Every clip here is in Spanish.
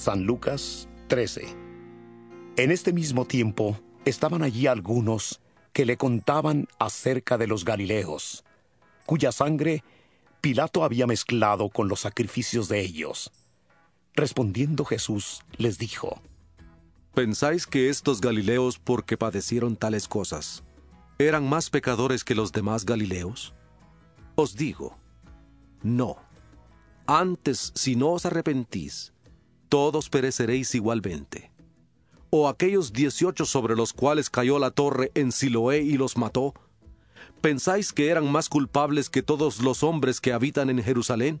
San Lucas 13. En este mismo tiempo estaban allí algunos que le contaban acerca de los Galileos, cuya sangre Pilato había mezclado con los sacrificios de ellos. Respondiendo Jesús les dijo, ¿Pensáis que estos Galileos, porque padecieron tales cosas, eran más pecadores que los demás Galileos? Os digo, no. Antes, si no os arrepentís, todos pereceréis igualmente. ¿O aquellos dieciocho sobre los cuales cayó la torre en Siloé y los mató? ¿Pensáis que eran más culpables que todos los hombres que habitan en Jerusalén?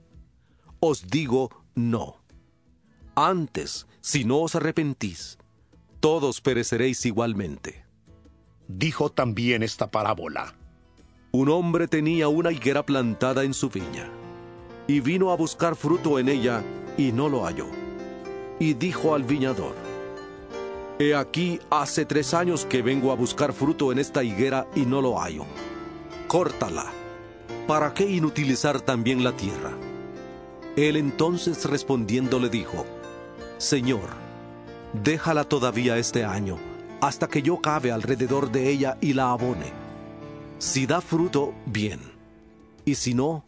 Os digo, no. Antes, si no os arrepentís, todos pereceréis igualmente. Dijo también esta parábola. Un hombre tenía una higuera plantada en su viña, y vino a buscar fruto en ella, y no lo halló y dijo al viñador, He aquí hace tres años que vengo a buscar fruto en esta higuera y no lo hallo. Córtala. ¿Para qué inutilizar también la tierra? Él entonces respondiendo le dijo, Señor, déjala todavía este año, hasta que yo cabe alrededor de ella y la abone. Si da fruto, bien, y si no,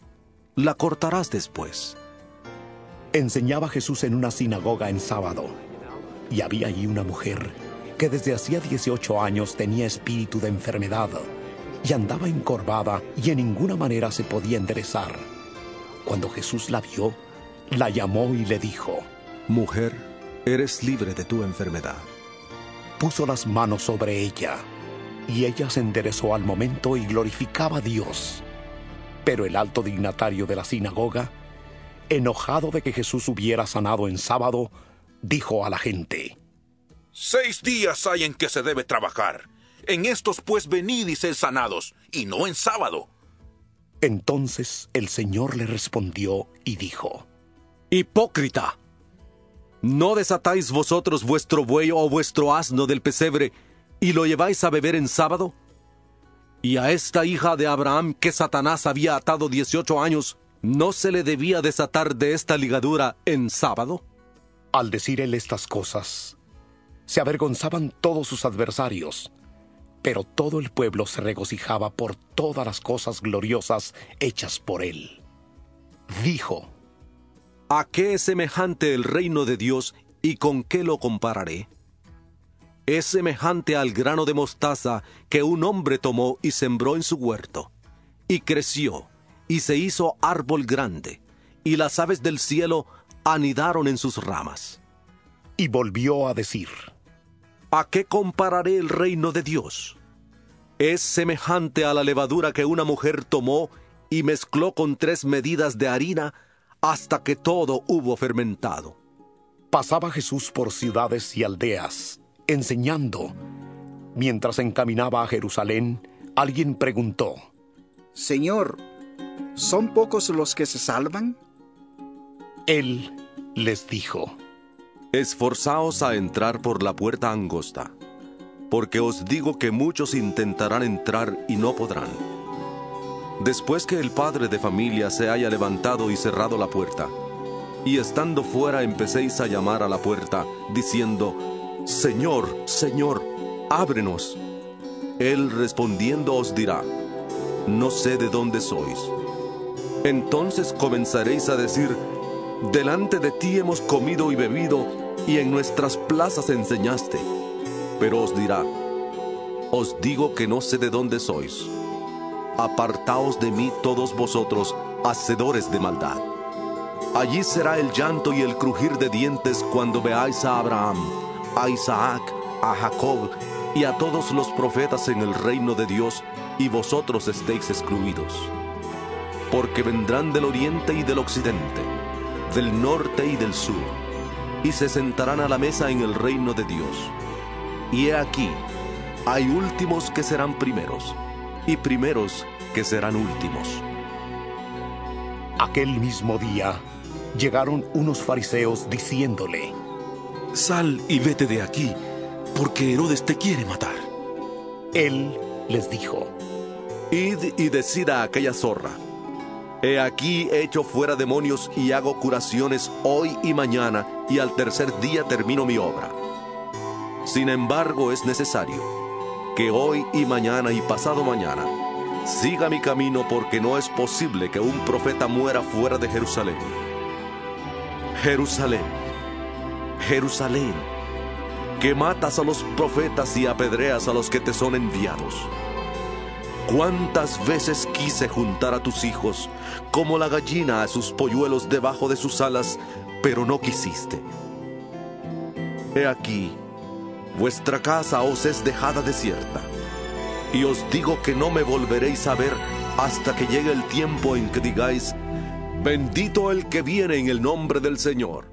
la cortarás después. Enseñaba Jesús en una sinagoga en sábado, y había allí una mujer que desde hacía 18 años tenía espíritu de enfermedad, y andaba encorvada y en ninguna manera se podía enderezar. Cuando Jesús la vio, la llamó y le dijo, Mujer, eres libre de tu enfermedad. Puso las manos sobre ella, y ella se enderezó al momento y glorificaba a Dios. Pero el alto dignatario de la sinagoga, enojado de que Jesús hubiera sanado en sábado, dijo a la gente, Seis días hay en que se debe trabajar. En estos pues venid y sed sanados, y no en sábado. Entonces el Señor le respondió y dijo, Hipócrita, ¿no desatáis vosotros vuestro buey o vuestro asno del pesebre y lo lleváis a beber en sábado? Y a esta hija de Abraham que Satanás había atado dieciocho años, ¿no se le debía desatar de esta ligadura en sábado? Al decir él estas cosas, se avergonzaban todos sus adversarios, pero todo el pueblo se regocijaba por todas las cosas gloriosas hechas por él. Dijo, ¿A qué es semejante el reino de Dios y con qué lo compararé? Es semejante al grano de mostaza que un hombre tomó y sembró en su huerto, y creció y se hizo árbol grande, y las aves del cielo anidaron en sus ramas. Y volvió a decir, ¿A qué compararé el reino de Dios? Es semejante a la levadura que una mujer tomó y mezcló con tres medidas de harina hasta que todo hubo fermentado. Pasaba Jesús por ciudades y aldeas, enseñando. Mientras encaminaba a Jerusalén, alguien preguntó, Señor, ¿Son pocos los que se salvan? Él les dijo, Esforzaos a entrar por la puerta angosta, porque os digo que muchos intentarán entrar y no podrán. Después que el padre de familia se haya levantado y cerrado la puerta, y estando fuera empecéis a llamar a la puerta, diciendo, Señor, Señor, ábrenos. Él respondiendo os dirá, No sé de dónde sois. Entonces comenzaréis a decir, delante de ti hemos comido y bebido, y en nuestras plazas enseñaste. Pero os dirá, os digo que no sé de dónde sois. Apartaos de mí todos vosotros, hacedores de maldad. Allí será el llanto y el crujir de dientes cuando veáis a Abraham, a Isaac, a Jacob y a todos los profetas en el reino de Dios, y vosotros estéis excluidos porque vendrán del oriente y del occidente, del norte y del sur, y se sentarán a la mesa en el reino de Dios. Y he aquí, hay últimos que serán primeros, y primeros que serán últimos. Aquel mismo día llegaron unos fariseos diciéndole, Sal y vete de aquí, porque Herodes te quiere matar. Él les dijo, Id y decid a aquella zorra, He aquí echo fuera demonios y hago curaciones hoy y mañana, y al tercer día termino mi obra. Sin embargo, es necesario que hoy y mañana y pasado mañana siga mi camino porque no es posible que un profeta muera fuera de Jerusalén. Jerusalén, Jerusalén, que matas a los profetas y apedreas a los que te son enviados. ¿Cuántas veces quise juntar a tus hijos como la gallina a sus polluelos debajo de sus alas, pero no quisiste? He aquí, vuestra casa os es dejada desierta, y os digo que no me volveréis a ver hasta que llegue el tiempo en que digáis, bendito el que viene en el nombre del Señor.